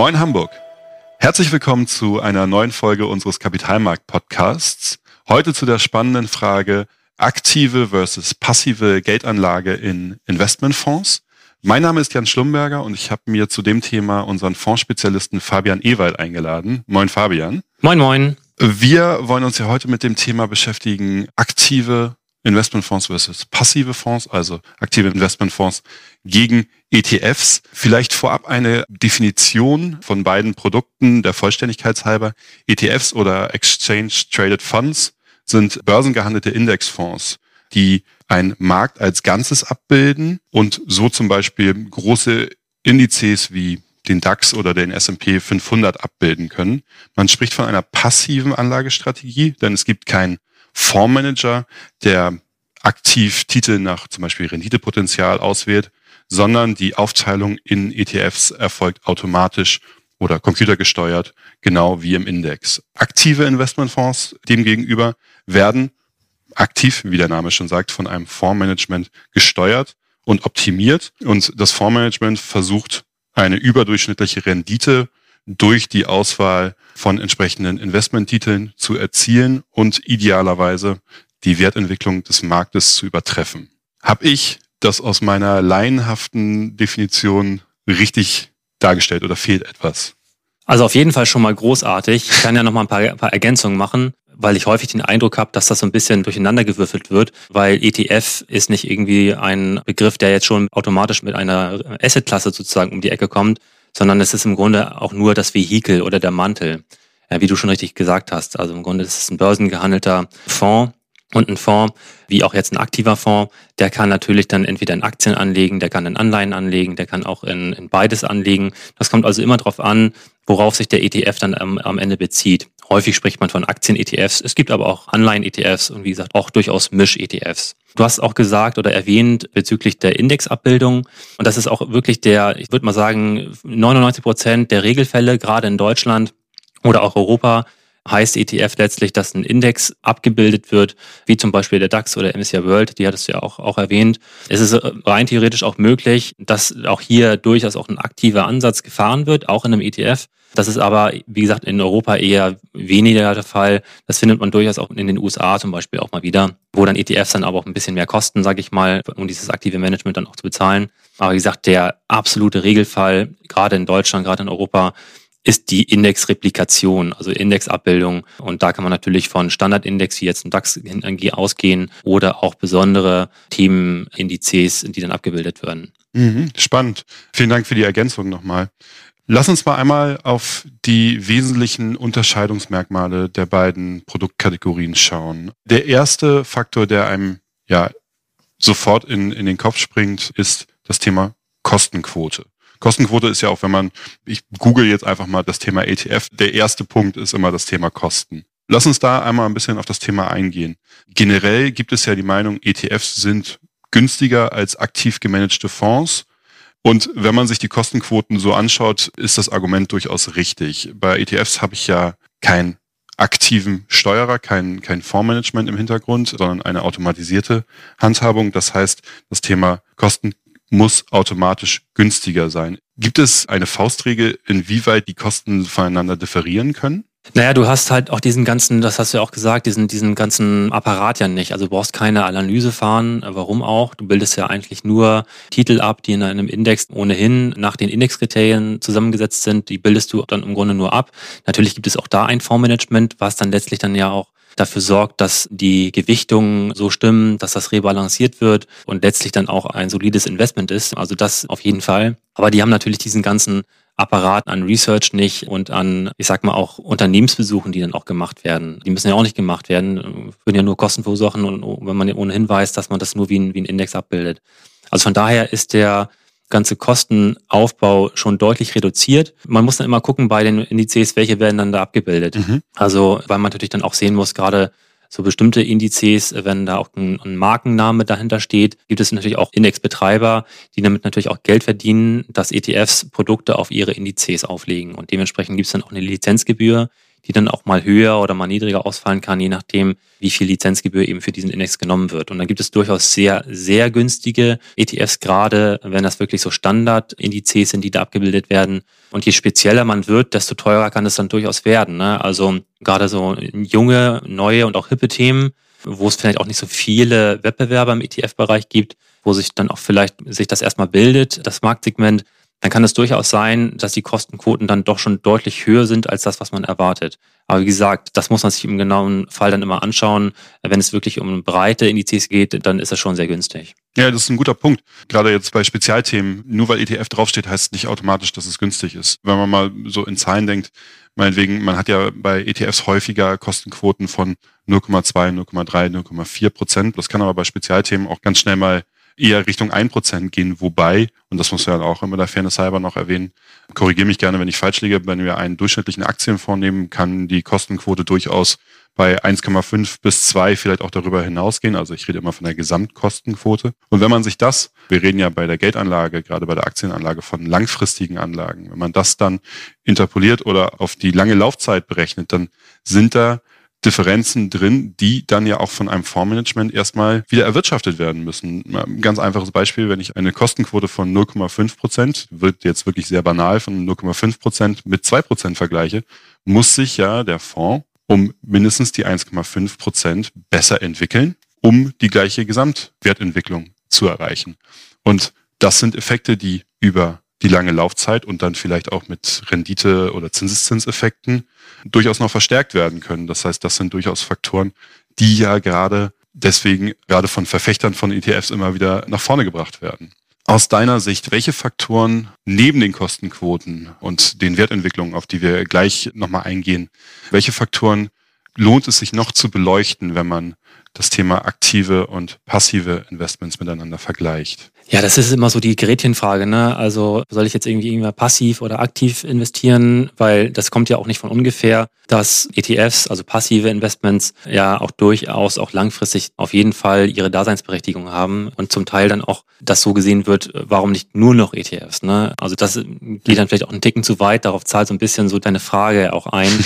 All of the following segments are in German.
Moin Hamburg. Herzlich willkommen zu einer neuen Folge unseres Kapitalmarkt-Podcasts. Heute zu der spannenden Frage aktive versus passive Geldanlage in Investmentfonds. Mein Name ist Jan Schlumberger und ich habe mir zu dem Thema unseren Fondsspezialisten Fabian Ewald eingeladen. Moin Fabian. Moin moin. Wir wollen uns ja heute mit dem Thema beschäftigen, aktive Investmentfonds versus passive Fonds, also aktive Investmentfonds gegen ETFs. Vielleicht vorab eine Definition von beiden Produkten der Vollständigkeit halber. ETFs oder Exchange Traded Funds sind börsengehandelte Indexfonds, die einen Markt als Ganzes abbilden und so zum Beispiel große Indizes wie den DAX oder den S&P 500 abbilden können. Man spricht von einer passiven Anlagestrategie, denn es gibt keinen Fondsmanager, der aktiv Titel nach zum Beispiel Renditepotenzial auswählt, sondern die Aufteilung in ETFs erfolgt automatisch oder computergesteuert, genau wie im Index. Aktive Investmentfonds demgegenüber werden aktiv, wie der Name schon sagt, von einem Fondsmanagement gesteuert und optimiert. Und das Fondsmanagement versucht, eine überdurchschnittliche Rendite durch die Auswahl von entsprechenden Investmenttiteln zu erzielen und idealerweise die Wertentwicklung des Marktes zu übertreffen. Hab ich das aus meiner laienhaften Definition richtig dargestellt oder fehlt etwas? Also auf jeden Fall schon mal großartig. Ich kann ja noch mal ein paar, ein paar Ergänzungen machen, weil ich häufig den Eindruck habe, dass das so ein bisschen durcheinandergewürfelt wird, weil ETF ist nicht irgendwie ein Begriff, der jetzt schon automatisch mit einer Assetklasse sozusagen um die Ecke kommt, sondern es ist im Grunde auch nur das Vehikel oder der Mantel, wie du schon richtig gesagt hast. Also im Grunde ist es ein börsengehandelter Fonds, und ein Fonds, wie auch jetzt ein aktiver Fonds, der kann natürlich dann entweder in Aktien anlegen, der kann in Anleihen anlegen, der kann auch in, in beides anlegen. Das kommt also immer darauf an, worauf sich der ETF dann am, am Ende bezieht. Häufig spricht man von Aktien-ETFs. Es gibt aber auch Anleihen-ETFs und wie gesagt auch durchaus Misch-ETFs. Du hast auch gesagt oder erwähnt bezüglich der Indexabbildung. Und das ist auch wirklich der, ich würde mal sagen, 99 Prozent der Regelfälle, gerade in Deutschland oder auch Europa, heißt ETF letztlich, dass ein Index abgebildet wird, wie zum Beispiel der DAX oder MSCI World, die hattest du ja auch, auch erwähnt. Es ist rein theoretisch auch möglich, dass auch hier durchaus auch ein aktiver Ansatz gefahren wird, auch in einem ETF. Das ist aber, wie gesagt, in Europa eher weniger der Fall. Das findet man durchaus auch in den USA zum Beispiel auch mal wieder, wo dann ETFs dann aber auch ein bisschen mehr kosten, sage ich mal, um dieses aktive Management dann auch zu bezahlen. Aber wie gesagt, der absolute Regelfall, gerade in Deutschland, gerade in Europa, ist die Indexreplikation, also Indexabbildung. Und da kann man natürlich von Standardindex wie jetzt ein DAX ausgehen oder auch besondere Themenindizes, die dann abgebildet werden. Mhm, spannend. Vielen Dank für die Ergänzung nochmal. Lass uns mal einmal auf die wesentlichen Unterscheidungsmerkmale der beiden Produktkategorien schauen. Der erste Faktor, der einem ja sofort in, in den Kopf springt, ist das Thema Kostenquote. Kostenquote ist ja auch, wenn man, ich google jetzt einfach mal das Thema ETF, der erste Punkt ist immer das Thema Kosten. Lass uns da einmal ein bisschen auf das Thema eingehen. Generell gibt es ja die Meinung, ETFs sind günstiger als aktiv gemanagte Fonds. Und wenn man sich die Kostenquoten so anschaut, ist das Argument durchaus richtig. Bei ETFs habe ich ja keinen aktiven Steuerer, kein, kein Fondsmanagement im Hintergrund, sondern eine automatisierte Handhabung. Das heißt, das Thema Kosten muss automatisch günstiger sein. Gibt es eine Faustregel, inwieweit die Kosten voneinander differieren können? Naja, du hast halt auch diesen ganzen, das hast du ja auch gesagt, diesen, diesen ganzen Apparat ja nicht. Also du brauchst keine Analyse fahren. Warum auch? Du bildest ja eigentlich nur Titel ab, die in einem Index ohnehin nach den Indexkriterien zusammengesetzt sind. Die bildest du dann im Grunde nur ab. Natürlich gibt es auch da ein Fondsmanagement, was dann letztlich dann ja auch dafür sorgt, dass die Gewichtungen so stimmen, dass das rebalanciert wird und letztlich dann auch ein solides Investment ist. Also das auf jeden Fall. Aber die haben natürlich diesen ganzen Apparat an Research nicht und an, ich sag mal, auch Unternehmensbesuchen, die dann auch gemacht werden. Die müssen ja auch nicht gemacht werden, würden ja nur Kosten verursachen und wenn man ohnehin weiß, dass man das nur wie ein, wie ein Index abbildet. Also von daher ist der ganze Kostenaufbau schon deutlich reduziert. Man muss dann immer gucken bei den Indizes, welche werden dann da abgebildet. Mhm. Also, weil man natürlich dann auch sehen muss, gerade so bestimmte Indizes, wenn da auch ein, ein, Markenname dahinter steht, gibt es natürlich auch Indexbetreiber, die damit natürlich auch Geld verdienen, dass ETFs Produkte auf ihre Indizes auflegen. Und dementsprechend gibt es dann auch eine Lizenzgebühr, die dann auch mal höher oder mal niedriger ausfallen kann, je nachdem, wie viel Lizenzgebühr eben für diesen Index genommen wird. Und dann gibt es durchaus sehr, sehr günstige ETFs, gerade wenn das wirklich so Standardindizes sind, die da abgebildet werden. Und je spezieller man wird, desto teurer kann es dann durchaus werden. Ne? Also gerade so junge, neue und auch hippe Themen, wo es vielleicht auch nicht so viele Wettbewerber im ETF-Bereich gibt, wo sich dann auch vielleicht sich das erstmal bildet, das Marktsegment, dann kann es durchaus sein, dass die Kostenquoten dann doch schon deutlich höher sind als das, was man erwartet. Aber wie gesagt, das muss man sich im genauen Fall dann immer anschauen. Wenn es wirklich um breite Indizes geht, dann ist das schon sehr günstig. Ja, das ist ein guter Punkt. Gerade jetzt bei Spezialthemen, nur weil ETF draufsteht, heißt nicht automatisch, dass es günstig ist. Wenn man mal so in Zahlen denkt, meinetwegen, man hat ja bei ETFs häufiger Kostenquoten von 0,2, 0,3, 0,4 Prozent. Das kann aber bei Spezialthemen auch ganz schnell mal eher Richtung 1% gehen, wobei, und das muss ja auch immer der Fairness halber noch erwähnen, korrigiere mich gerne, wenn ich falsch liege, wenn wir einen durchschnittlichen Aktienfonds nehmen, kann die Kostenquote durchaus bei 1,5 bis 2 vielleicht auch darüber hinausgehen. Also ich rede immer von der Gesamtkostenquote. Und wenn man sich das, wir reden ja bei der Geldanlage, gerade bei der Aktienanlage von langfristigen Anlagen, wenn man das dann interpoliert oder auf die lange Laufzeit berechnet, dann sind da Differenzen drin, die dann ja auch von einem Fondsmanagement erstmal wieder erwirtschaftet werden müssen. Ein ganz einfaches Beispiel, wenn ich eine Kostenquote von 0,5 Prozent, wird jetzt wirklich sehr banal, von 0,5 Prozent mit 2 Prozent vergleiche, muss sich ja der Fonds um mindestens die 1,5 Prozent besser entwickeln, um die gleiche Gesamtwertentwicklung zu erreichen. Und das sind Effekte, die über die lange Laufzeit und dann vielleicht auch mit Rendite- oder Zinseszinseffekten durchaus noch verstärkt werden können. Das heißt, das sind durchaus Faktoren, die ja gerade deswegen gerade von Verfechtern von ETFs immer wieder nach vorne gebracht werden. Aus deiner Sicht, welche Faktoren neben den Kostenquoten und den Wertentwicklungen, auf die wir gleich nochmal eingehen, welche Faktoren lohnt es sich noch zu beleuchten, wenn man das Thema aktive und passive Investments miteinander vergleicht? Ja, das ist immer so die Gretchenfrage. Ne? Also soll ich jetzt irgendwie irgendwann passiv oder aktiv investieren? Weil das kommt ja auch nicht von ungefähr, dass ETFs, also passive Investments, ja auch durchaus auch langfristig auf jeden Fall ihre Daseinsberechtigung haben und zum Teil dann auch das so gesehen wird, warum nicht nur noch ETFs? Ne? Also das geht dann vielleicht auch einen Ticken zu weit. Darauf zahlt so ein bisschen so deine Frage auch ein.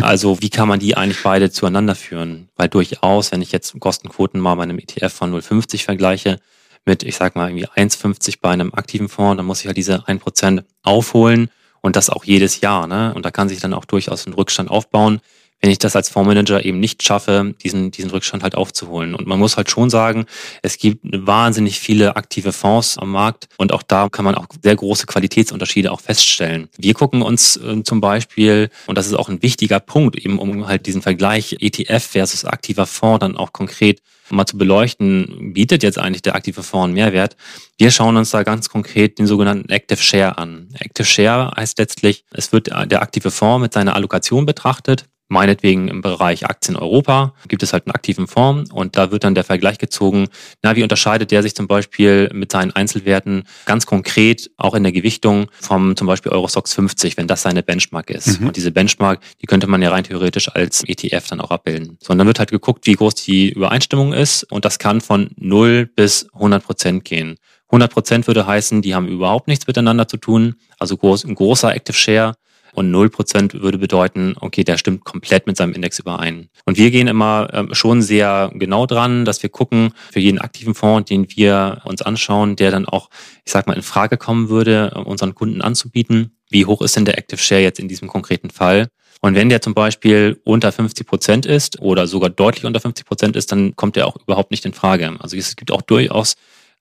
Also wie kann man die eigentlich beide zueinander führen? Weil durchaus, wenn ich jetzt Kostenquoten mal bei einem ETF von 0,50 vergleiche, mit, ich sag mal, irgendwie 1,50 bei einem aktiven Fonds, dann muss ich halt diese 1% aufholen und das auch jedes Jahr. Ne? Und da kann sich dann auch durchaus ein Rückstand aufbauen, wenn ich das als Fondsmanager eben nicht schaffe, diesen, diesen Rückstand halt aufzuholen. Und man muss halt schon sagen, es gibt wahnsinnig viele aktive Fonds am Markt und auch da kann man auch sehr große Qualitätsunterschiede auch feststellen. Wir gucken uns äh, zum Beispiel, und das ist auch ein wichtiger Punkt, eben um halt diesen Vergleich ETF versus aktiver Fonds dann auch konkret mal zu beleuchten, bietet jetzt eigentlich der aktive Fonds einen Mehrwert. Wir schauen uns da ganz konkret den sogenannten Active Share an. Active Share heißt letztlich, es wird der aktive Fonds mit seiner Allokation betrachtet meinetwegen im Bereich Aktien Europa gibt es halt einen aktiven Fonds und da wird dann der Vergleich gezogen, na, wie unterscheidet der sich zum Beispiel mit seinen Einzelwerten ganz konkret auch in der Gewichtung vom zum Beispiel Eurostox 50, wenn das seine Benchmark ist. Mhm. Und diese Benchmark, die könnte man ja rein theoretisch als ETF dann auch abbilden. So, und dann wird halt geguckt, wie groß die Übereinstimmung ist und das kann von 0 bis 100 Prozent gehen. 100 Prozent würde heißen, die haben überhaupt nichts miteinander zu tun, also groß, ein großer Active Share und 0% würde bedeuten, okay, der stimmt komplett mit seinem Index überein. Und wir gehen immer ähm, schon sehr genau dran, dass wir gucken, für jeden aktiven Fonds, den wir uns anschauen, der dann auch, ich sag mal, in Frage kommen würde, unseren Kunden anzubieten, wie hoch ist denn der Active Share jetzt in diesem konkreten Fall? Und wenn der zum Beispiel unter 50 Prozent ist oder sogar deutlich unter 50 Prozent ist, dann kommt der auch überhaupt nicht in Frage. Also es gibt auch durchaus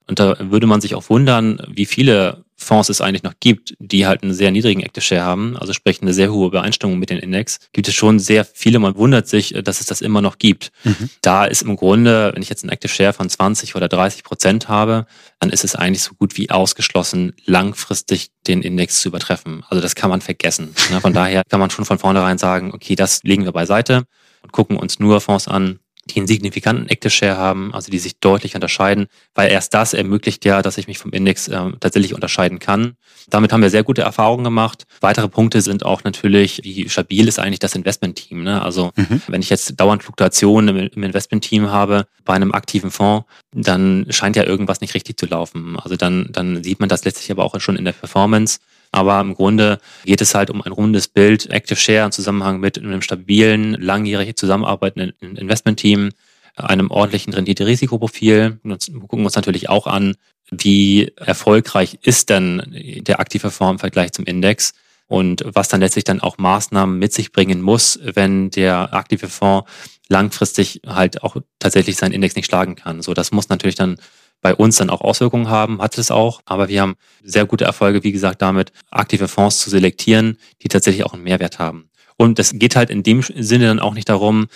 und da würde man sich auch wundern, wie viele Fonds es eigentlich noch gibt, die halt einen sehr niedrigen Active Share haben, also sprich eine sehr hohe Übereinstimmung mit den Index, gibt es schon sehr viele. Man wundert sich, dass es das immer noch gibt. Mhm. Da ist im Grunde, wenn ich jetzt einen Active Share von 20 oder 30 Prozent habe, dann ist es eigentlich so gut wie ausgeschlossen, langfristig den Index zu übertreffen. Also das kann man vergessen. Von daher kann man schon von vornherein sagen, okay, das legen wir beiseite und gucken uns nur Fonds an, die einen signifikanten Active Share haben, also die sich deutlich unterscheiden, weil erst das ermöglicht ja, dass ich mich vom Index äh, tatsächlich unterscheiden kann. Damit haben wir sehr gute Erfahrungen gemacht. Weitere Punkte sind auch natürlich, wie stabil ist eigentlich das Investmentteam. Ne? Also mhm. wenn ich jetzt dauernd Fluktuationen im, im Investmentteam habe bei einem aktiven Fonds, dann scheint ja irgendwas nicht richtig zu laufen. Also dann, dann sieht man das letztlich aber auch schon in der Performance. Aber im Grunde geht es halt um ein rundes Bild, Active Share im Zusammenhang mit einem stabilen, langjährig zusammenarbeitenden Investmentteam, einem ordentlichen Rendite-Risikoprofil. Wir gucken uns natürlich auch an, wie erfolgreich ist denn der aktive Fonds im Vergleich zum Index und was dann letztlich dann auch Maßnahmen mit sich bringen muss, wenn der aktive Fonds langfristig halt auch tatsächlich seinen Index nicht schlagen kann. So, das muss natürlich dann bei uns dann auch Auswirkungen haben, hat es auch. Aber wir haben sehr gute Erfolge, wie gesagt, damit aktive Fonds zu selektieren, die tatsächlich auch einen Mehrwert haben. Und es geht halt in dem Sinne dann auch nicht darum,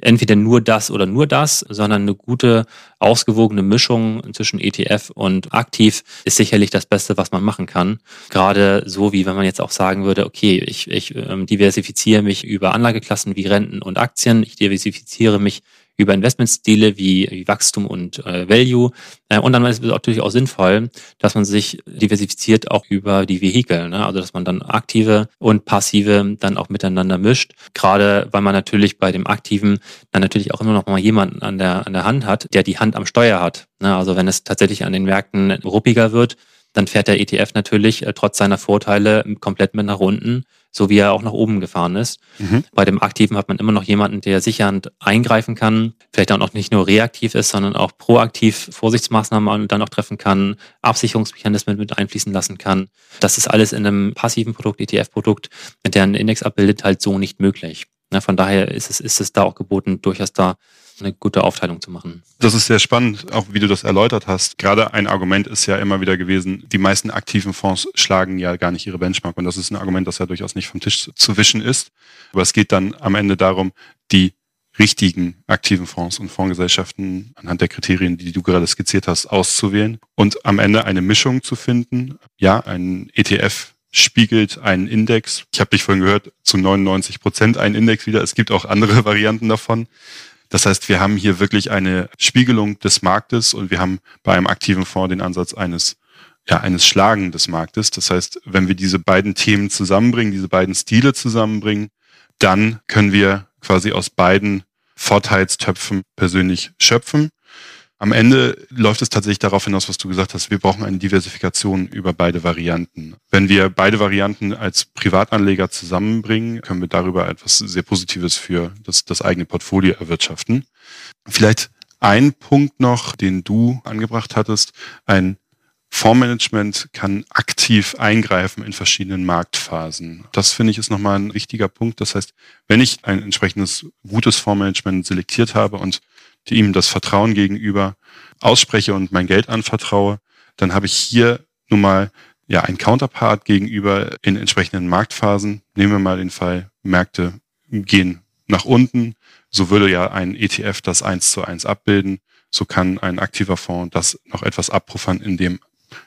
entweder nur das oder nur das, sondern eine gute, ausgewogene Mischung zwischen ETF und aktiv ist sicherlich das Beste, was man machen kann. Gerade so, wie wenn man jetzt auch sagen würde, okay, ich, ich ähm, diversifiziere mich über Anlageklassen wie Renten und Aktien, ich diversifiziere mich über Investmentstile wie, wie Wachstum und äh, Value. Äh, und dann ist es natürlich auch sinnvoll, dass man sich diversifiziert auch über die Vehikel, ne? also dass man dann aktive und passive dann auch miteinander mischt. Gerade weil man natürlich bei dem Aktiven dann natürlich auch immer noch mal jemanden an der, an der Hand hat, der die Hand am Steuer hat. Ne? Also wenn es tatsächlich an den Märkten ruppiger wird, dann fährt der ETF natürlich äh, trotz seiner Vorteile komplett mit nach unten so wie er auch nach oben gefahren ist. Mhm. Bei dem Aktiven hat man immer noch jemanden, der sichernd eingreifen kann, vielleicht auch noch nicht nur reaktiv ist, sondern auch proaktiv Vorsichtsmaßnahmen dann auch treffen kann, Absicherungsmechanismen mit einfließen lassen kann. Das ist alles in einem passiven Produkt, ETF-Produkt, der einen Index abbildet, halt so nicht möglich. Von daher ist es, ist es da auch geboten, durchaus da eine gute Aufteilung zu machen. Das ist sehr spannend, auch wie du das erläutert hast. Gerade ein Argument ist ja immer wieder gewesen, die meisten aktiven Fonds schlagen ja gar nicht ihre Benchmark. Und das ist ein Argument, das ja durchaus nicht vom Tisch zu wischen ist. Aber es geht dann am Ende darum, die richtigen aktiven Fonds und Fondsgesellschaften anhand der Kriterien, die du gerade skizziert hast, auszuwählen und am Ende eine Mischung zu finden. Ja, ein ETF spiegelt einen Index. Ich habe dich vorhin gehört, zu 99 Prozent einen Index wieder. Es gibt auch andere Varianten davon. Das heißt, wir haben hier wirklich eine Spiegelung des Marktes und wir haben bei einem aktiven Fonds den Ansatz eines ja, eines Schlagen des Marktes. Das heißt, wenn wir diese beiden Themen zusammenbringen, diese beiden Stile zusammenbringen, dann können wir quasi aus beiden Vorteilstöpfen persönlich schöpfen. Am Ende läuft es tatsächlich darauf hinaus, was du gesagt hast. Wir brauchen eine Diversifikation über beide Varianten. Wenn wir beide Varianten als Privatanleger zusammenbringen, können wir darüber etwas sehr Positives für das, das eigene Portfolio erwirtschaften. Vielleicht ein Punkt noch, den du angebracht hattest. Ein Fondsmanagement kann aktiv eingreifen in verschiedenen Marktphasen. Das finde ich ist nochmal ein wichtiger Punkt. Das heißt, wenn ich ein entsprechendes gutes Fondsmanagement selektiert habe und ihm das Vertrauen gegenüber ausspreche und mein Geld anvertraue, dann habe ich hier nun mal ja ein Counterpart gegenüber in entsprechenden Marktphasen. Nehmen wir mal den Fall, Märkte gehen nach unten. So würde ja ein ETF das eins zu eins abbilden. So kann ein aktiver Fonds das noch etwas abpuffern, indem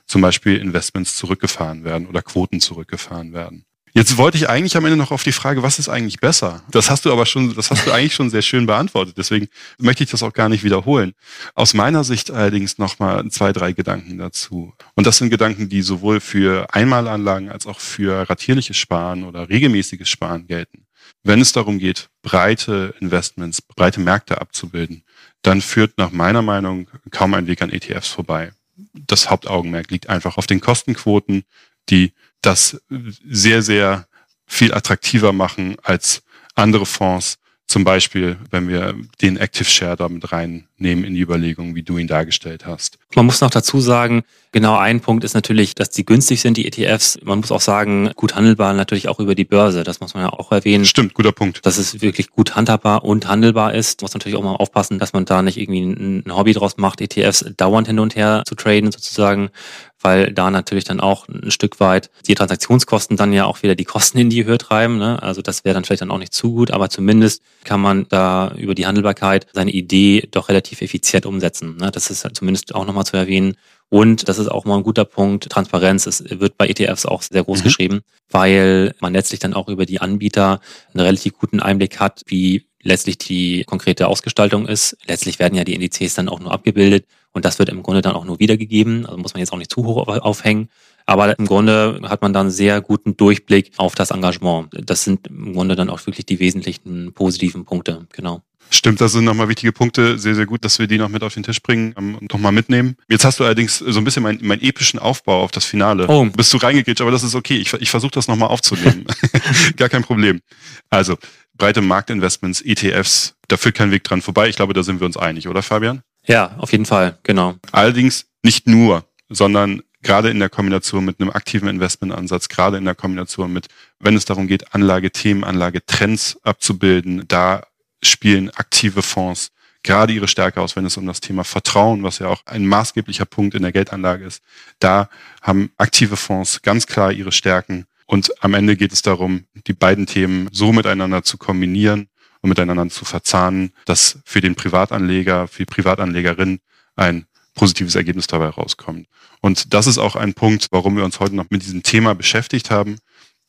zum Beispiel Investments zurückgefahren werden oder Quoten zurückgefahren werden. Jetzt wollte ich eigentlich am Ende noch auf die Frage, was ist eigentlich besser? Das hast du aber schon, das hast du eigentlich schon sehr schön beantwortet. Deswegen möchte ich das auch gar nicht wiederholen. Aus meiner Sicht allerdings nochmal zwei, drei Gedanken dazu. Und das sind Gedanken, die sowohl für Einmalanlagen als auch für ratierliches Sparen oder regelmäßiges Sparen gelten. Wenn es darum geht, breite Investments, breite Märkte abzubilden, dann führt nach meiner Meinung kaum ein Weg an ETFs vorbei. Das Hauptaugenmerk liegt einfach auf den Kostenquoten, die das sehr, sehr viel attraktiver machen als andere Fonds. Zum Beispiel, wenn wir den Active Share damit reinnehmen in die Überlegung, wie du ihn dargestellt hast. Man muss noch dazu sagen, genau ein Punkt ist natürlich, dass die günstig sind, die ETFs. Man muss auch sagen, gut handelbar natürlich auch über die Börse. Das muss man ja auch erwähnen. Stimmt, guter Punkt. Dass es wirklich gut handhabbar und handelbar ist. Man muss natürlich auch mal aufpassen, dass man da nicht irgendwie ein Hobby draus macht, ETFs dauernd hin und her zu traden sozusagen weil da natürlich dann auch ein Stück weit die Transaktionskosten dann ja auch wieder die Kosten in die Höhe treiben. Ne? Also das wäre dann vielleicht dann auch nicht zu gut, aber zumindest kann man da über die Handelbarkeit seine Idee doch relativ effizient umsetzen. Ne? Das ist zumindest auch nochmal zu erwähnen. Und das ist auch mal ein guter Punkt, Transparenz. Es wird bei ETFs auch sehr groß mhm. geschrieben, weil man letztlich dann auch über die Anbieter einen relativ guten Einblick hat, wie letztlich die konkrete Ausgestaltung ist. Letztlich werden ja die Indizes dann auch nur abgebildet und das wird im Grunde dann auch nur wiedergegeben. Also muss man jetzt auch nicht zu hoch aufhängen. Aber im Grunde hat man dann sehr guten Durchblick auf das Engagement. Das sind im Grunde dann auch wirklich die wesentlichen positiven Punkte. Genau. Stimmt, das sind nochmal wichtige Punkte. Sehr, sehr gut, dass wir die noch mit auf den Tisch bringen ähm, und nochmal mitnehmen. Jetzt hast du allerdings so ein bisschen meinen mein epischen Aufbau auf das Finale. Oh. Bist du reingegritscht, aber das ist okay. Ich, ich versuche das nochmal aufzunehmen. Gar kein Problem. Also, breite Marktinvestments, ETFs, da führt kein Weg dran vorbei. Ich glaube, da sind wir uns einig, oder Fabian? Ja, auf jeden Fall, genau. Allerdings nicht nur, sondern gerade in der Kombination mit einem aktiven Investmentansatz, gerade in der Kombination mit, wenn es darum geht, Anlagethemen, Anlagetrends abzubilden, da spielen aktive Fonds gerade ihre Stärke aus, wenn es um das Thema Vertrauen, was ja auch ein maßgeblicher Punkt in der Geldanlage ist. Da haben aktive Fonds ganz klar ihre Stärken. Und am Ende geht es darum, die beiden Themen so miteinander zu kombinieren und miteinander zu verzahnen, dass für den Privatanleger, für die Privatanlegerin ein positives Ergebnis dabei rauskommt. Und das ist auch ein Punkt, warum wir uns heute noch mit diesem Thema beschäftigt haben.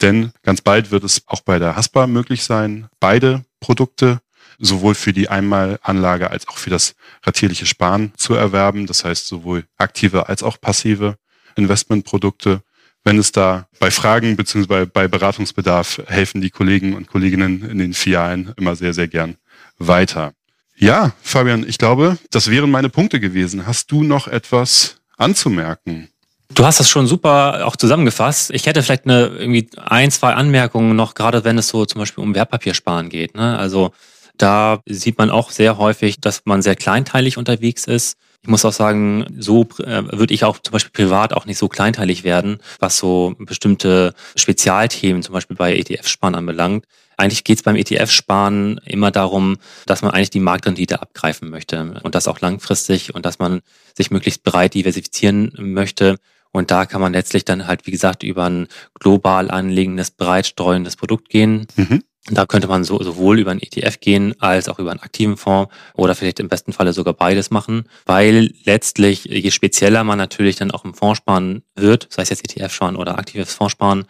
Denn ganz bald wird es auch bei der Haspa möglich sein, beide Produkte sowohl für die Einmalanlage als auch für das ratierliche Sparen zu erwerben. Das heißt sowohl aktive als auch passive Investmentprodukte. Wenn es da bei Fragen bzw. bei Beratungsbedarf helfen die Kollegen und Kolleginnen in den Filialen immer sehr, sehr gern weiter. Ja, Fabian, ich glaube, das wären meine Punkte gewesen. Hast du noch etwas anzumerken? Du hast das schon super auch zusammengefasst. Ich hätte vielleicht eine irgendwie ein, zwei Anmerkungen noch, gerade wenn es so zum Beispiel um Wertpapiersparen geht. Ne? Also da sieht man auch sehr häufig, dass man sehr kleinteilig unterwegs ist. Ich muss auch sagen, so äh, würde ich auch zum Beispiel privat auch nicht so kleinteilig werden, was so bestimmte Spezialthemen zum Beispiel bei ETF-Sparen anbelangt. Eigentlich geht es beim ETF-Sparen immer darum, dass man eigentlich die Marktrendite abgreifen möchte und das auch langfristig und dass man sich möglichst breit diversifizieren möchte. Und da kann man letztlich dann halt, wie gesagt, über ein global anlegendes, breit streuendes Produkt gehen. Mhm. Da könnte man so, sowohl über einen ETF gehen als auch über einen aktiven Fonds oder vielleicht im besten Falle sogar beides machen, weil letztlich, je spezieller man natürlich dann auch im Fonds sparen wird, sei es jetzt ETF sparen oder aktives Fonds sparen,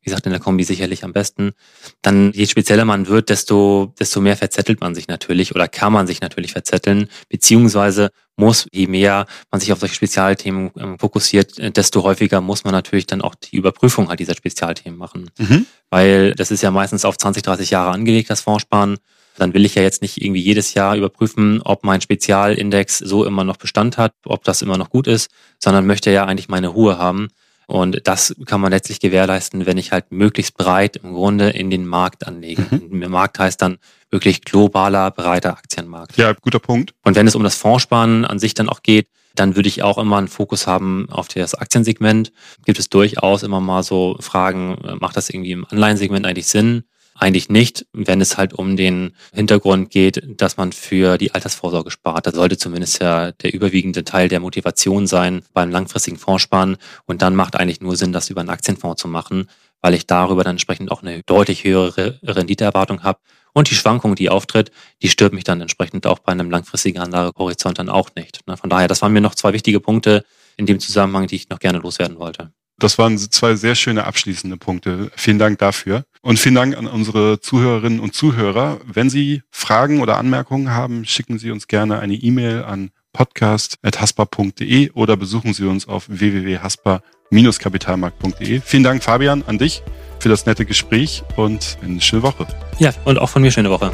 wie gesagt in der Kombi sicherlich am besten, dann je spezieller man wird, desto, desto mehr verzettelt man sich natürlich oder kann man sich natürlich verzetteln, beziehungsweise muss, je mehr man sich auf solche Spezialthemen ähm, fokussiert, äh, desto häufiger muss man natürlich dann auch die Überprüfung halt dieser Spezialthemen machen. Mhm. Weil das ist ja meistens auf 20, 30 Jahre angelegt, das Fondssparen. Dann will ich ja jetzt nicht irgendwie jedes Jahr überprüfen, ob mein Spezialindex so immer noch Bestand hat, ob das immer noch gut ist, sondern möchte ja eigentlich meine Ruhe haben. Und das kann man letztlich gewährleisten, wenn ich halt möglichst breit im Grunde in den Markt anlege. Mhm. Markt heißt dann wirklich globaler, breiter Aktienmarkt. Ja, guter Punkt. Und wenn es um das Fondssparen an sich dann auch geht, dann würde ich auch immer einen Fokus haben auf das Aktiensegment. Gibt es durchaus immer mal so Fragen, macht das irgendwie im Anleihensegment eigentlich Sinn? Eigentlich nicht, wenn es halt um den Hintergrund geht, dass man für die Altersvorsorge spart. Das sollte zumindest ja der überwiegende Teil der Motivation sein beim langfristigen Fondssparen. Und dann macht eigentlich nur Sinn, das über einen Aktienfonds zu machen, weil ich darüber dann entsprechend auch eine deutlich höhere Renditeerwartung habe. Und die Schwankung, die auftritt, die stört mich dann entsprechend auch bei einem langfristigen Anlagehorizont dann auch nicht. Von daher, das waren mir noch zwei wichtige Punkte in dem Zusammenhang, die ich noch gerne loswerden wollte. Das waren zwei sehr schöne abschließende Punkte. Vielen Dank dafür. Und vielen Dank an unsere Zuhörerinnen und Zuhörer. Wenn Sie Fragen oder Anmerkungen haben, schicken Sie uns gerne eine E-Mail an podcast.haspa.de oder besuchen Sie uns auf www.haspa-kapitalmarkt.de. Vielen Dank, Fabian, an dich für das nette Gespräch und eine schöne Woche. Ja, und auch von mir schöne Woche.